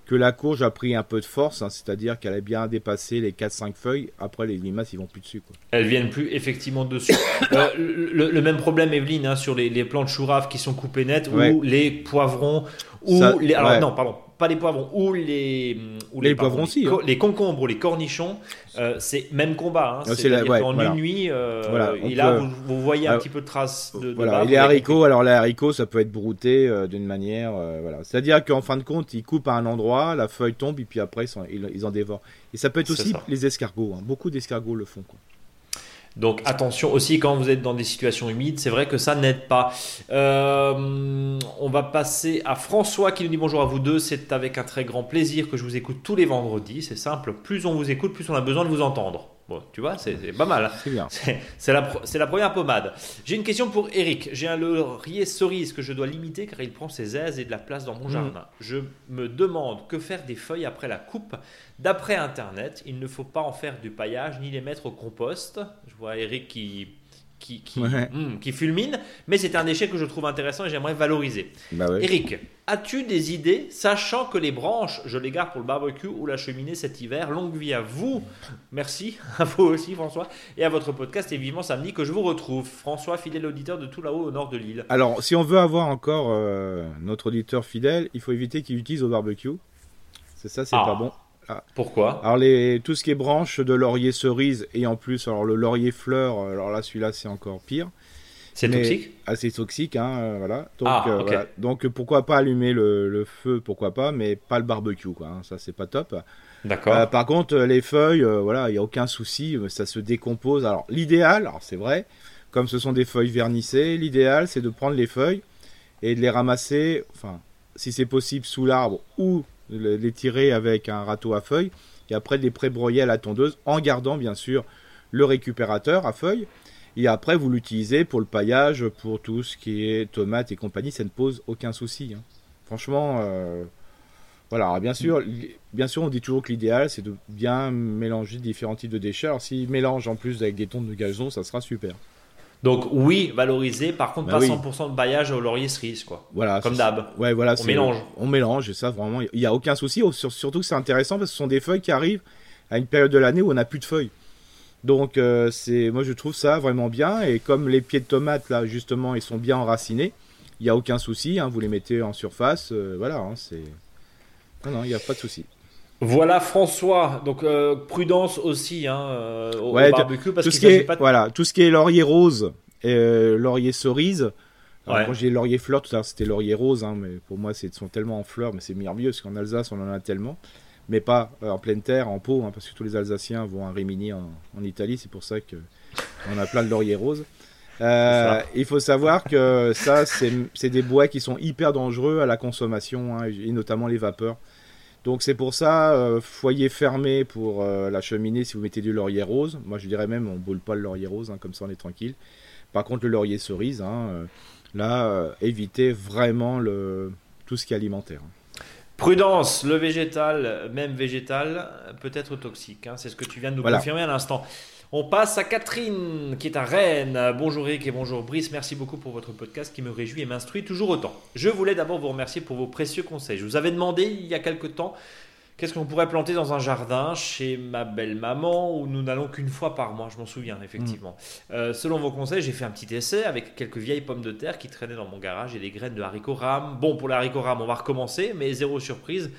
que la courge a pris un peu de force, hein, c'est-à-dire qu'elle a bien dépassé les 4-5 feuilles, après les limaces ils vont plus dessus. Quoi. Elles viennent plus effectivement dessus. euh, le, même problème Evelyne hein, sur les, les plants de chourave qui sont coupés net ou les poivrons ou les... Alors non, pardon, pas les poivrons, ou les, ou les, poivrons aussi. Hein. Les concombres ou les cornichons, euh, c'est même combat. Hein. c'est en une nuit, euh, et là vous, voyez un petit peu de traces de, voilà. les haricots, alors les haricots, ça peut être brouté euh, d'une manière, voilà. C'est-à-dire qu'en fin de compte, ils coupent à un endroit, la feuille tombe, et puis après ils, en dévorent. Et ça peut être aussi les escargots. Hein. Beaucoup d'escargots le font. Quoi. Donc attention aussi quand vous êtes dans des situations humides, c'est vrai que ça n'aide pas. Euh, on va passer à François qui nous dit bonjour à vous deux. C'est avec un très grand plaisir que je vous écoute tous les vendredis. C'est simple, plus on vous écoute, plus on a besoin de vous entendre. Bon, tu vois, c'est pas mal. C'est bien. C'est la, la, première pommade. J'ai une question pour Eric. J'ai un laurier cerise que je dois limiter car il prend ses aises et de la place dans mon mm. jardin. Je me demande que faire des feuilles après la coupe. D'après Internet, il ne faut pas en faire du paillage ni les mettre au compost. Je vois Eric qui qui, hmm, qui, fulmine, mais c'est un déchet que je trouve intéressant et j'aimerais valoriser. Bah Eric, as-tu des idées, sachant que les branches, je les garde pour le barbecue ou la cheminée cet hiver Longue vie à vous, merci, à vous aussi François, et à votre podcast, et vivement samedi que je vous retrouve. François, fidèle auditeur de tout là-haut au nord de l'île. Alors, si on veut avoir encore euh, notre auditeur fidèle, il faut éviter qu'il utilise au barbecue. C'est ça, c'est pas ah. bon. Ah. Pourquoi Alors les, tout ce qui est branche de laurier cerise et en plus alors le laurier fleur, alors là celui-là c'est encore pire. C'est toxique? Assez toxique, hein, euh, voilà. Donc, ah, euh, Donc pourquoi pas allumer le, feu, pourquoi pas, mais pas le barbecue, quoi. Hein, ça c'est pas top. D'accord. Euh, par contre les feuilles, voilà, il n'y a aucun souci, ça se décompose. Alors l'idéal, alors c'est vrai, comme ce sont des feuilles vernissées, l'idéal c'est de prendre les feuilles et de les ramasser, enfin si c'est possible sous l'arbre ou les tirer avec un râteau à feuilles et après les pré-broyer à la tondeuse en gardant bien sûr le récupérateur à feuilles. Et après, vous l'utilisez pour le paillage, pour tout ce qui est tomates et compagnie, ça ne pose aucun souci. Hein. Franchement, euh, voilà. bien sûr, bien sûr, on dit toujours que l'idéal, c'est de bien mélanger différents types de déchets. Alors, s'il mélange en plus avec des tonnes de gazon, ça sera super. Donc oui, valoriser, par contre bah pas 100% de baillage au laurier cerise quoi. Voilà, comme d'hab. Ouais, voilà, on mélange. On mélange et ça vraiment, il n'y a aucun souci. Surtout que c'est intéressant parce que ce sont des feuilles qui arrivent à une période de l'année où on n'a plus de feuilles. Donc euh, c'est, moi je trouve ça vraiment bien et comme les pieds de tomates là justement ils sont bien enracinés, il n'y a aucun souci. Hein, vous les mettez en surface, euh, voilà, hein, c'est non non, il n'y a pas de souci. Voilà François, donc euh, prudence aussi hein, euh, au, barbecue parce tout ce qui est, pas voilà, tout ce qui est laurier rose et euh, laurier cerise. Alors, Quand j'ai laurier fleur, tout à l'heure c'était laurier rose, hein, mais pour moi c'est sont tellement en fleurs, mais c'est mieux parce qu'en Alsace on en a tellement, mais pas en pleine terre, en pot, hein, parce que tous les Alsaciens vont à Rimini en, Italie, c'est pour ça que on a plein de laurier rose. il faut savoir que ça, c'est des bois qui sont hyper dangereux à la consommation, hein, et notamment les vapeurs. Donc c'est pour ça, euh, foyer fermé pour euh, la cheminée si vous mettez du laurier rose. Moi je dirais même on boule pas le laurier rose, hein, comme ça on est tranquille. Par contre le laurier cerise, hein, euh, là évitez vraiment le, tout ce qui est alimentaire. Prudence, le végétal, même végétal, peut être toxique. Hein. c'est ce que tu viens de nous confirmer à l'instant. On passe à Catherine, qui est à Rennes. Bonjour Eric et bonjour Brice. Merci beaucoup pour votre podcast qui me réjouit et m'instruit toujours autant. Je voulais d'abord vous remercier pour vos précieux conseils. Je vous avais demandé il y a quelque temps qu'est-ce qu'on pourrait planter dans un jardin chez ma belle-maman où nous n'allons qu'une fois par mois. Je m'en souviens, effectivement. Mm. Euh, selon vos conseils, j'ai fait un petit essai avec quelques vieilles pommes de terre qui traînaient dans mon garage et des graines de haricots rames. Bon, pour les haricots rames, on va recommencer, mais zéro surprise.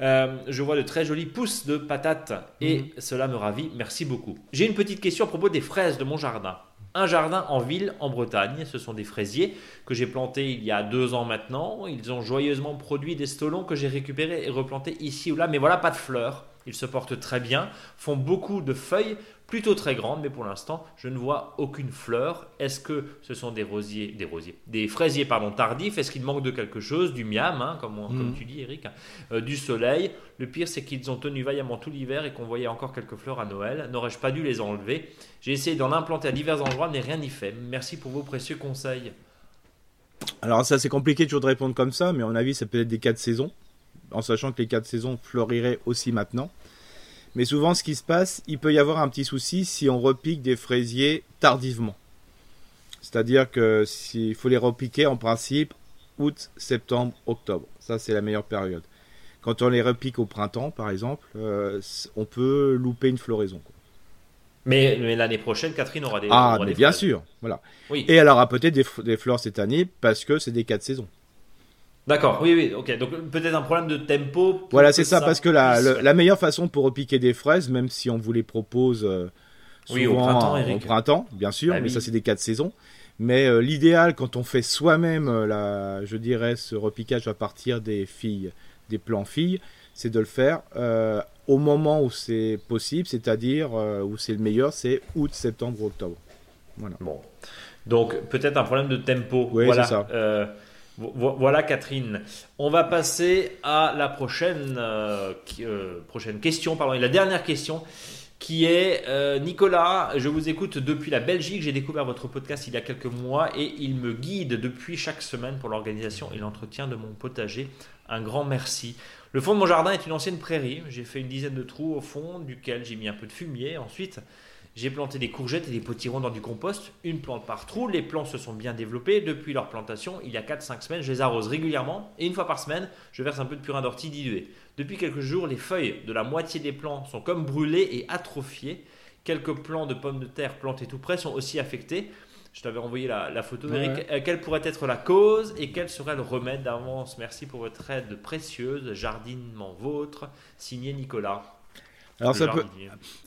Euh, je vois de très jolis pousses de patates et mhm. cela me ravit. Merci beaucoup. J'ai une petite question à propos des fraises de mon jardin. Un jardin en ville, en Bretagne. Ce sont des fraisiers que j'ai plantés il y a deux ans maintenant. Ils ont joyeusement produit des stolons que j'ai récupérés et replantés ici ou là. Mais voilà, pas de fleurs. Ils se portent très bien, font beaucoup de feuilles plutôt très grande, mais pour l'instant, je ne vois aucune fleur. Est-ce que ce sont des rosiers, des rosiers, des fraisiers pardon tardifs? Est-ce qu'il manque de quelque chose, du miam, hein, comme, comme, mhm. tu dis, Eric, euh, du soleil? Le pire, c'est qu'ils ont tenu vaillamment tout l'hiver et qu'on voyait encore quelques fleurs à Noël. N'aurais-je pas dû les enlever? J'ai essayé d'en implanter à divers endroits, mais rien n'y fait. Merci pour vos précieux conseils. Alors ça, c'est compliqué toujours de répondre comme ça, mais à mon avis, c'est peut-être des quatre saisons, en sachant que les quatre saisons fleuriraient aussi maintenant. Mais souvent, ce qui se passe, il peut y avoir un petit souci si on repique des fraisiers tardivement. C'est-à-dire que s'il faut les repiquer en principe août, septembre, octobre. Ça, c'est la meilleure période. Quand on les repique au printemps, par exemple, euh, on peut louper une floraison. Mais, l'année prochaine, Catherine aura des. Ah, mais bien sûr, voilà. Oui. Et elle aura peut-être des, fleurs cette année parce que c'est des quatre saisons. D'accord, oui, oui, ok. Donc peut-être un problème de tempo. Voilà, c'est ça, parce que la, la, meilleure façon pour repiquer des fraises, même si on vous les propose euh, souvent oui, au printemps, au printemps, bien sûr, bah mais ça c'est des quatre saisons. Mais euh, l'idéal, quand on fait soi-même, euh, je dirais, ce repiquage à partir des filles, des plants filles, c'est de le faire euh, au moment où c'est possible, c'est-à-dire où c'est le meilleur, c'est août, septembre, octobre. Voilà. Bon. Donc peut-être un problème de tempo. Oui, voilà. c'est ça. Voilà Catherine. On va passer à la prochaine, prochaine question, pardon, et la dernière question qui est euh, Nicolas, je vous écoute depuis la Belgique, j'ai découvert votre podcast il y a quelques mois et il me guide depuis chaque semaine pour l'organisation et l'entretien de mon potager. Un grand merci. Le fond de mon jardin est une ancienne prairie, j'ai fait une dizaine de trous au fond duquel j'ai mis un peu de fumier. Ensuite, j'ai planté des courgettes et des potirons dans du compost, une plante par trou. Les plants se sont bien développés depuis leur plantation. Il y a 4-5 semaines, je les arrose régulièrement et une fois par semaine, je verse un peu de purin d'ortie dilué. Depuis quelques jours, les feuilles de la moitié des plants sont comme brûlées et atrophiées. Quelques plants de pommes de terre plantés tout près sont aussi affectés. Je t'avais envoyé la, photo, Eric. Euh, quelle pourrait être la cause et quel serait le remède d'avance? Merci pour votre aide précieuse. Jardinement vôtre, signé Nicolas. Alors ça, peut,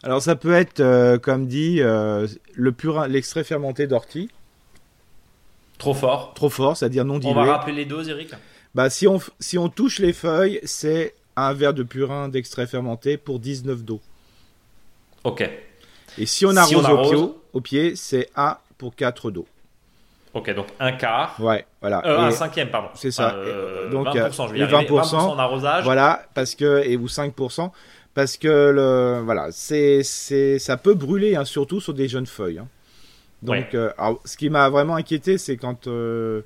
alors ça peut être, euh, comme dit, euh, le purin, l'extrait fermenté d'ortie. Trop fort. Trop fort, c'est-à-dire non dilué. On va rappeler les doses, Eric bah, si, on, si on touche les feuilles, c'est un verre de purin d'extrait fermenté pour 19 d'eau. Ok. Et si on arrose, Au, pied, c'est 1 pour 4 d'eau. Ok, donc un quart. Ouais, voilà. Euh, un cinquième, pardon. C'est ça. Euh, donc 20%, je vais 20%, 20% en arrosage. Voilà, parce que et ou 5%, parce que le voilà, c'est c'est ça peut brûler, hein, surtout sur des jeunes feuilles. Hein. Donc, euh, ce qui m'a vraiment inquiété, c'est quand euh,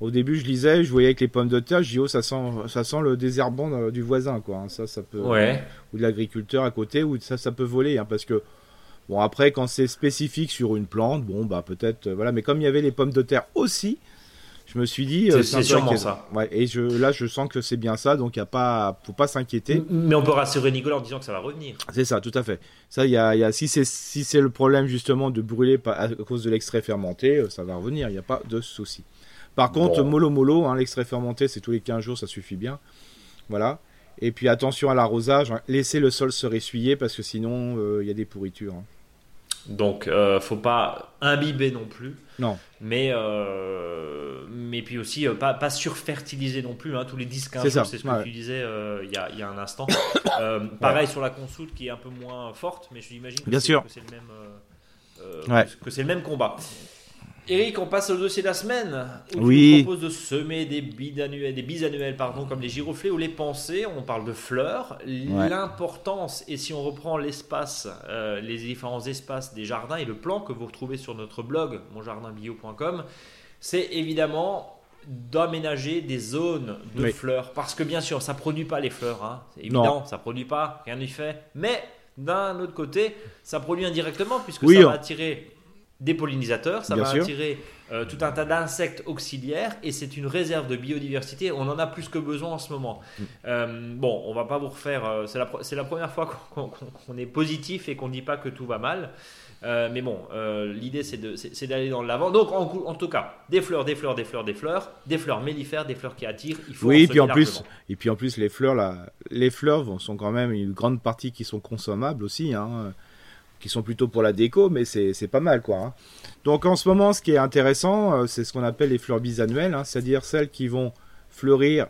au début, je lisais, je voyais avec les pommes de terre, je dis oh ça sent ça sent le désherbant euh, du voisin quoi. Hein. Ça ça peut ouais. ou de l'agriculteur à côté ou ça ça peut voler parce que bon après quand c'est spécifique sur une plante, bon bah peut-être voilà, mais comme il y avait les pommes de terre aussi, je me suis dit euh, c'est sûrement ça. Ouais, et je là je sens que c'est bien ça donc il y a pas faut pas s'inquiéter. Mais on peut rassurer Nicolas en disant que ça va revenir. C'est ça, tout à fait. Ça il y a, y a si c'est si c'est le problème justement de brûler à cause de l'extrait fermenté, ça va revenir, il n'y a pas de souci. Par contre, mollo mollo, hein, l'extrait fermenté, c'est tous les 15 jours, ça suffit bien. Voilà. Et puis attention à l'arrosage, hein. laissez le sol se ressuyer parce que sinon euh, il y a des pourritures. Hein. Donc euh, faut pas imbiber non plus. Non. Mais, euh, mais puis aussi euh, pas, pas surfertiliser non plus. Hein, tous les 10-15 jours, c'est ce que tu disais il y, a, y, a, un instant. pareil sur la consoute qui est un peu moins forte, mais je l'imagine que c'est le même. que c'est le même combat. Eric, on passe au dossier de la semaine. Où oui. Tu proposes de semer des bisannuels, des bisannuels pardon, comme les giroflées ou les pensées. On parle de fleurs. L'importance, et si on reprend l'espace, euh, les différents espaces des jardins et le plan que vous retrouvez sur notre blog, monjardinbio.com, c'est évidemment d'aménager des zones de fleurs. Parce que bien sûr, ça produit pas les fleurs. Hein. C'est évident, ça produit pas, rien n'y fait. Mais d'un autre côté, ça produit indirectement puisque ça va attirer des pollinisateurs, ça va attirer euh, tout un tas d'insectes auxiliaires et c'est une réserve de biodiversité. On en a plus que besoin en ce moment. Mm. Euh, bon, on va pas vous refaire. Euh, c'est la, la, première fois qu'on est positif et qu'on ne dit pas que tout va mal. mais bon, l'idée c'est d'aller dans l'avant. Donc, en, en, tout cas, des fleurs, des fleurs, des fleurs, des fleurs, des fleurs mellifères, des fleurs qui attirent. Il faut oui, et puis en plus, et puis en plus, les fleurs, là, les fleurs sont quand même une grande partie qui sont consommables aussi. Hein qui sont plutôt pour la déco, mais c'est pas mal quoi. Hein. Donc en ce moment, ce qui est intéressant, euh, c'est ce qu'on appelle les fleurs bisannuelles, hein, c'est-à-dire celles qui vont fleurir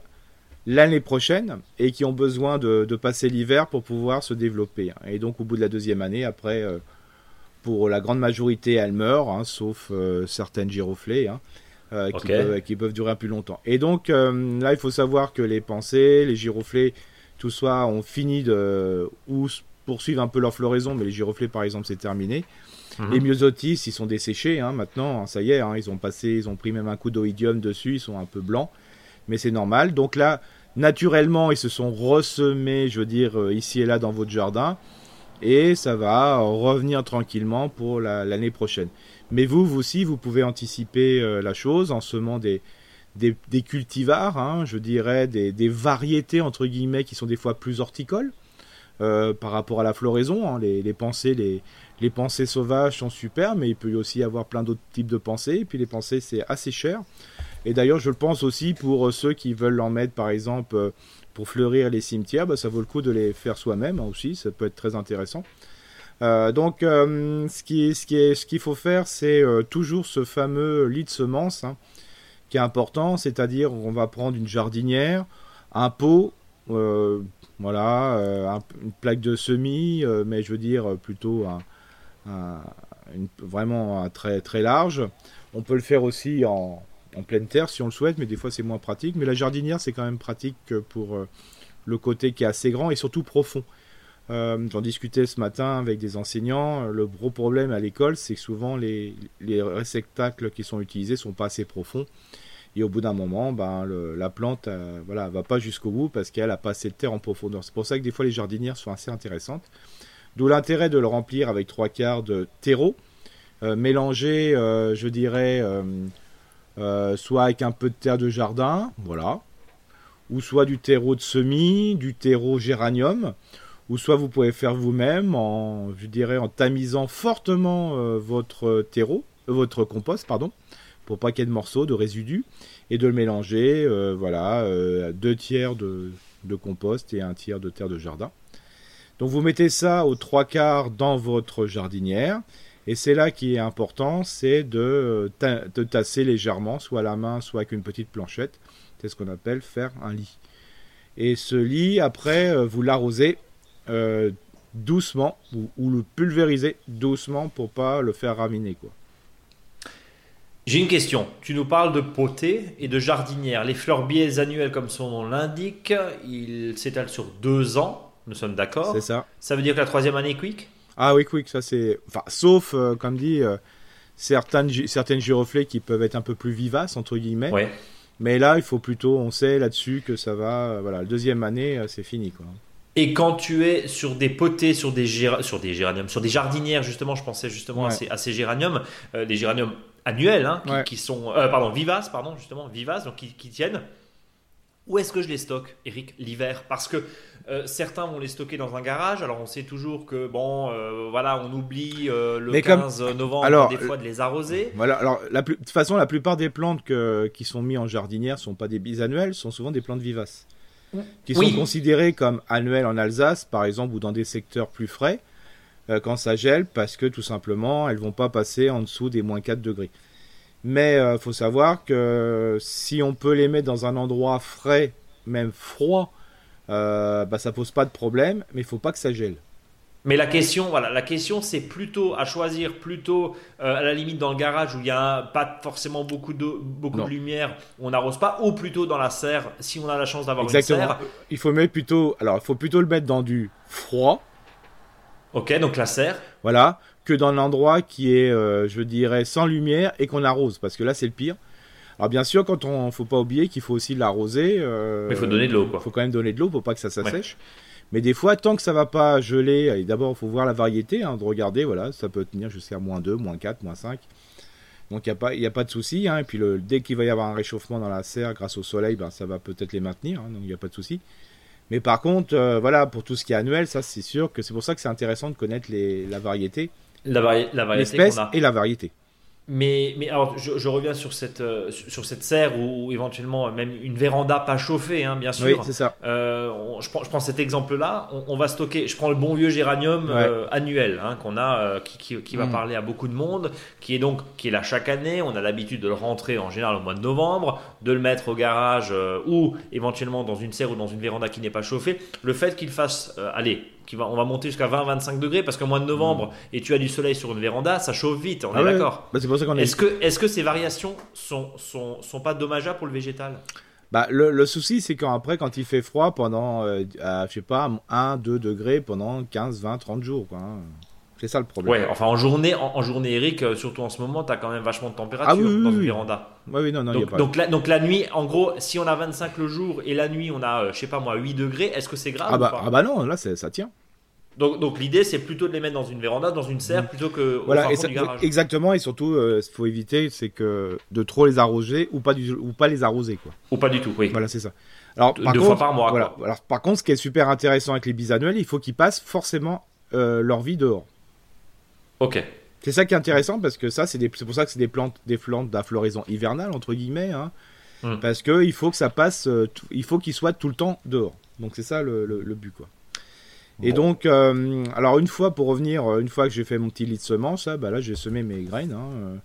l'année prochaine et qui ont besoin de, passer l'hiver pour pouvoir se développer. Hein. Et donc au bout de la deuxième année, après, euh, pour la grande majorité, elles meurent, sauf euh, certaines giroflées. qui, peuvent, qui, peuvent, durer un plus longtemps. Et donc là, il faut savoir que les pensées, les giroflées, tout ça ont fini de ou poursuivent un peu leur floraison, mais les giroflées, par exemple, c'est terminé. Mhm. Les myosotis, ils sont desséchés hein, maintenant, hein, ça y est, hein, ils ont passé, ils ont pris même un coup d'oïdium dessus, ils sont un peu blancs, mais c'est normal. Donc là, naturellement, ils se sont ressemés, je veux dire, ici et là dans votre jardin. Et ça va revenir tranquillement pour l'année prochaine. Mais vous, vous aussi, vous pouvez anticiper la chose en semant des, des, cultivars, hein, je dirais, des, variétés, entre guillemets, qui sont des fois plus horticoles. Par rapport à la floraison, hein. les, pensées, les, pensées sauvages sont super, mais il peut y aussi avoir plein d'autres types de pensées. Et puis les pensées, c'est assez cher. Et d'ailleurs, je le pense aussi pour euh, ceux qui veulent en mettre, par exemple, euh, pour fleurir les cimetières, bah, ça vaut le coup de les faire soi-même hein, aussi. Ça peut être très intéressant. Euh, donc, ce qu'il ce qui ce qu'il faut faire, c'est toujours ce fameux lit de semences hein, qui est important, c'est-à-dire on va prendre une jardinière, un pot, voilà, une plaque de semis, mais je veux dire plutôt un, vraiment très, très large. On peut le faire aussi en, pleine terre si on le souhaite, mais des fois c'est moins pratique. Mais la jardinière, c'est quand même pratique pour euh, le côté qui est assez grand et surtout profond. Euh, j'en discutais ce matin avec des enseignants. Le gros problème à l'école, c'est que souvent les, réceptacles qui sont utilisés sont pas assez profonds. Et au bout d'un moment, ben, la plante euh, voilà, va pas jusqu'au bout parce qu'elle a pas assez de terre en profondeur. C'est pour ça que des fois les jardinières sont assez intéressantes. D'où l'intérêt de le remplir avec trois quarts de terreau, euh, mélangé, euh, je dirais, euh, soit avec un peu de terre de jardin, voilà, ou soit du terreau de semis, du terreau géranium, ou soit vous pouvez faire vous-même en, je dirais, en tamisant fortement votre terreau, votre compost, pardon, pour de morceaux, de résidus, et de le mélanger, voilà, deux tiers de compost et un tiers de terre de jardin. Donc vous mettez ça aux trois quarts dans votre jardinière. Et c'est là qui est important, c'est de, de, tasser légèrement, soit à la main, soit avec une petite planchette. C'est ce qu'on appelle faire un lit. Et ce lit, après, euh, vous l'arrosez euh, doucement, ou, le pulvérisez doucement pour pas le faire raminer. quoi. J'ai une question. Tu nous parles de potée et de jardinière. Les fleurs biais annuelles, comme son nom l'indique, ils s'étalent sur deux ans. Nous sommes d'accord. C'est ça. Ça veut dire que la troisième année est quick? Ah oui, quick, ça c'est. Enfin, sauf, euh, comme dit, euh, certaines, certaines giroflées qui peuvent être un peu plus vivaces, entre guillemets. Ouais. Mais là, il faut plutôt, on sait là-dessus que ça va. Euh, voilà, la deuxième année, c'est fini, quoi. Et quand tu es sur des potées, sur des, sur des géraniums, sur des jardinières, justement, je pensais justement à, ces, géraniums, des géraniums annuels, hein, qui, sont, pardon, vivaces, pardon, justement, vivaces, donc qui, qui tiennent. Où est-ce que je les stocke, Eric, l'hiver? Parce que euh, certains vont les stocker dans un garage. Alors on sait toujours que bon, euh, voilà, on oublie euh, le 15 novembre des fois de les arroser. Voilà. Alors la de toute façon, la plupart des plantes qui sont mises en jardinière sont pas des bisannuelles, sont souvent des plantes vivaces, qui sont considérées comme annuelles en Alsace, par exemple, ou dans des secteurs plus frais quand ça gèle, parce que tout simplement, elles vont pas passer en dessous des moins 4 degrés. Mais il faut savoir que si on peut les mettre dans un endroit frais, même froid, euh, bah, ça pose pas de problème, mais il faut pas que ça gèle. Mais la question, voilà, la question, c'est plutôt à choisir plutôt euh, à la limite dans le garage où il n'y a pas forcément beaucoup de beaucoup de lumière, où on n'arrose pas, ou plutôt dans la serre si on a la chance d'avoir une serre. Il faut mettre plutôt, alors il faut plutôt le mettre dans du froid. Ok, donc la serre. Voilà, que dans un endroit qui est, euh, je dirais, sans lumière et qu'on arrose, parce que là c'est le pire. Alors bien sûr, quand on, faut pas oublier qu'il faut aussi l'arroser. Euh, Mais il faut donner de l'eau, Il faut quand même donner de l'eau pour pas que ça s'assèche. Mais des fois, tant que ça va pas geler, d'abord, il faut voir la variété, hein, de regarder, voilà, ça peut tenir jusqu'à moins 2, moins 4, moins 5. Donc il n'y a, pas, a pas de souci. Hein, et puis le, dès qu'il va y avoir un réchauffement dans la serre grâce au soleil, ben, ça va peut-être les maintenir, hein, donc il n'y a pas de souci. Mais par contre, euh, voilà, pour tout ce qui est annuel, ça c'est sûr que c'est pour ça que c'est intéressant de connaître les, la variété. La, la variété. L'espèce et la variété. Mais, mais alors, je, reviens sur cette, euh, sur cette serre ou, éventuellement même une véranda pas chauffée, hein, bien sûr. Oui, c'est ça. Euh, je, prends, je prends cet exemple-là. On, va stocker, je prends le bon vieux géranium euh, annuel hein, qu'on a, qui, qui, va mm. parler à beaucoup de monde, qui est donc qui est là chaque année. On a l'habitude de le rentrer en général au mois de novembre, de le mettre au garage ou éventuellement dans une serre ou dans une véranda qui n'est pas chauffée. Le fait qu'il fasse, allez, on va monter jusqu'à 20-25 degrés parce qu'au mois de novembre mm. et tu as du soleil sur une véranda, ça chauffe vite, on ah est d'accord. Bah, est-ce que, est que ces variations sont, sont, sont pas dommageables pour le végétal? Bah, le, souci, c'est qu'après, quand il fait froid pendant, euh, je sais pas, 1, 2 degrés pendant 15, 20, 30 jours. Quoi, hein. C'est ça le problème. Ouais, enfin en journée, en, journée, Eric, euh, surtout en ce moment, tu as quand même vachement de température Ah oui, oui, dans oui, véranda. Oui, non, non, il y a Donc, pas. donc, la, donc la nuit, en gros, si on a 25 le jour et la nuit on a, euh, je sais pas moi, 8 degrés, est-ce que c'est grave ah, ou bah, pas ah bah non, là ça tient. Donc, donc l'idée c'est plutôt de les mettre dans une véranda, dans une serre, plutôt que Mm. Voilà, fin et fond ça- du garage. exactement, et surtout, il faut éviter, c'est que de trop les arroser ou pas, du, ou pas les arroser, quoi. Ou pas du tout, oui. Voilà, c'est ça. Alors, Deux- par deux contre, fois par mois, voilà. quoi. Alors, par contre, ce qui est super intéressant avec les bisannuels, il faut qu'ils passent forcément euh, leur vie dehors. Ok. C'est ça qui est intéressant parce que ça, c'est pour ça que c'est des plantes, des plantes d'infloraison hivernale entre guillemets, hein, Hmm. parce que il faut que ça passe, euh, il faut qu'ils soient tout le temps dehors. Donc c'est ça le, le- le but quoi. Et donc, euh, alors une fois pour revenir, euh, une fois que j'ai fait mon petit lit de semences, là, bah là j'ai semé mes graines. hein.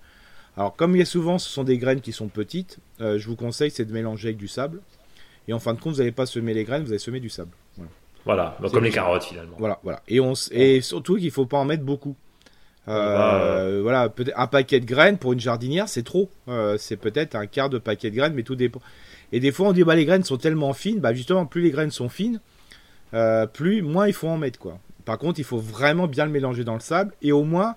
Alors comme il y a souvent, ce sont des graines qui sont petites, euh, je vous conseille c'est de mélanger avec du sable. Et en fin de compte, vous n'allez pas semer les graines, vous allez semer du sable. Voilà. Voilà, donc C'est comme les carottes finalement. Voilà, voilà. Et, on, s- et surtout qu'il faut pas en mettre beaucoup. Euh, Voilà, peut-être un paquet de graines pour une jardinière, c'est trop. Euh, c'est peut-être un quart de paquet de graines, mais tout dépend. Et des fois, on dit bah les graines sont tellement fines, bah justement, plus les graines sont fines, euh, plus moins il faut en mettre quoi. Par contre, il faut vraiment bien le mélanger dans le sable et au moins,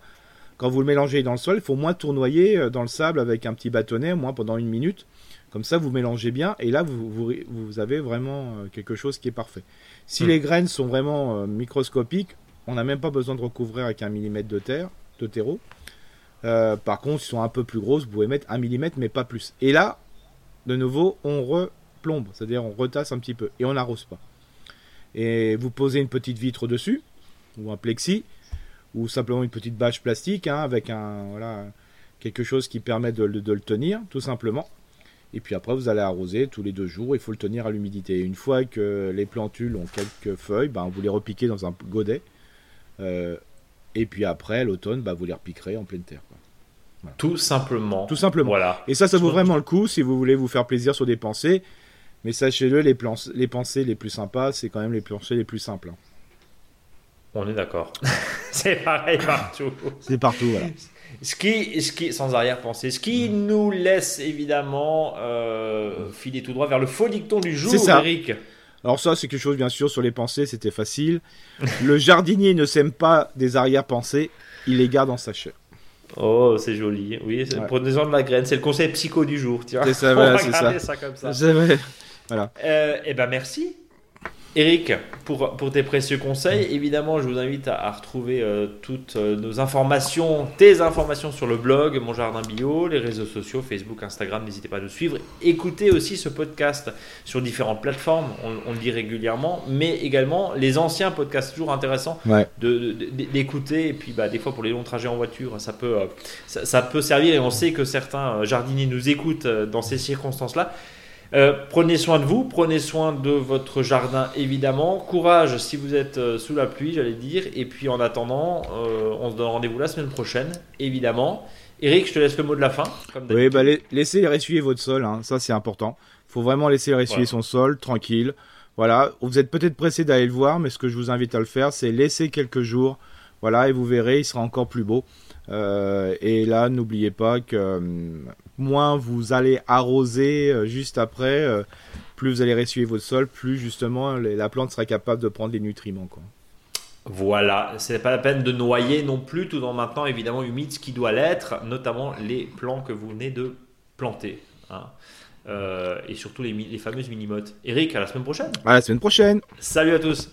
quand vous le mélangez dans le sol, il faut au moins tournoyer euh, dans le sable avec un petit bâtonnet, au moins pendant une minute. Comme ça, vous mélangez bien et là, vous, vous, vous avez vraiment euh, quelque chose qui est parfait. Si Hmm. les graines sont vraiment euh, microscopiques, on n'a même pas besoin de recouvrir avec un millimètre de terre, de terreau. Euh, par contre, si sont un peu plus grosses, vous pouvez mettre un millimètre, mais pas plus. Et là, de nouveau, on replombe, c'est-à-dire on retasse un petit peu et on n'arrose pas. Et vous posez une petite vitre dessus, ou un plexi, ou simplement une petite bâche plastique hein, avec un voilà quelque chose qui permet de, le- tenir, tout simplement. Et puis après, vous allez arroser tous les deux jours. Il faut le tenir à l'humidité. Une fois que les plantules ont quelques feuilles, ben, vous les repiquez dans un godet. Euh, et puis après, l'automne, ben, vous les repiquerez en pleine terre. quoi. Tout simplement. Tout simplement. Voilà. Et ça, ça vaut vraiment le coup si vous voulez vous faire plaisir sur des pensées. Mais sachez-le, les, plans- les pensées les plus sympas, c'est quand même les pensées les plus simples. hein. On est d'accord. c'est pareil partout. C'est partout, voilà. Ce qui, ce qui, sans arrière-pensée, ce qui nous laisse évidemment euh, filer tout droit vers le faux dicton du jour. Eric. Alors ça, c'est quelque chose, bien sûr, sur les pensées, c'était facile. Le jardinier ne sème pas des arrière-pensées, il les garde en sa chair. Oh, c'est joli. Oui, c'est Ouais. prenez-en de la graine. C'est le conseil psycho du jour. C'est ça, voilà, c'est ça. ça comme ça. C'est vrai. Euh, eh ben merci. Eric, pour, pour tes précieux conseils, évidemment, je vous invite à, à retrouver euh, toutes euh, nos informations, tes informations sur le blog Mon Jardin Bio, les réseaux sociaux, Facebook, Instagram, n'hésitez pas à nous suivre. Écoutez aussi ce podcast sur différentes plateformes, on, on le dit régulièrement, mais également les anciens podcasts, toujours intéressants Ouais. d'écouter. Et puis, bah, des fois, pour les longs trajets en voiture, ça peut, euh, ça, ça peut servir. Et on sait que certains jardiniers nous écoutent dans ces circonstances-là. Euh, prenez soin de vous, prenez soin de votre jardin évidemment. Courage si vous êtes euh, sous la pluie, j'allais dire. Et puis en attendant, euh, on se donne rendez-vous la semaine prochaine, évidemment. Eric, je te laisse le mot de la fin. Comme Oui, bah, la- laissez ressuyer votre sol, hein, ça c'est important. faut vraiment laisser ressuyer Voilà. son sol, tranquille. Voilà, vous êtes peut-être pressé d'aller le voir, mais ce que je vous invite à le faire, c'est laisser quelques jours. Voilà, et vous verrez, il sera encore plus beau. Et là, n'oubliez pas que hum, moins vous allez arroser euh, juste après, euh, plus vous allez ressuyer votre sol, plus justement la plante sera capable de prendre les nutriments. Quoi. Voilà, c'est pas la peine de noyer non plus, tout en maintenant évidemment humide ce qui doit l'être, notamment les plants que vous venez de planter. hein. Euh, et surtout les, les fameuses minimotes. Eric, à la semaine prochaine. À la semaine prochaine Salut à tous.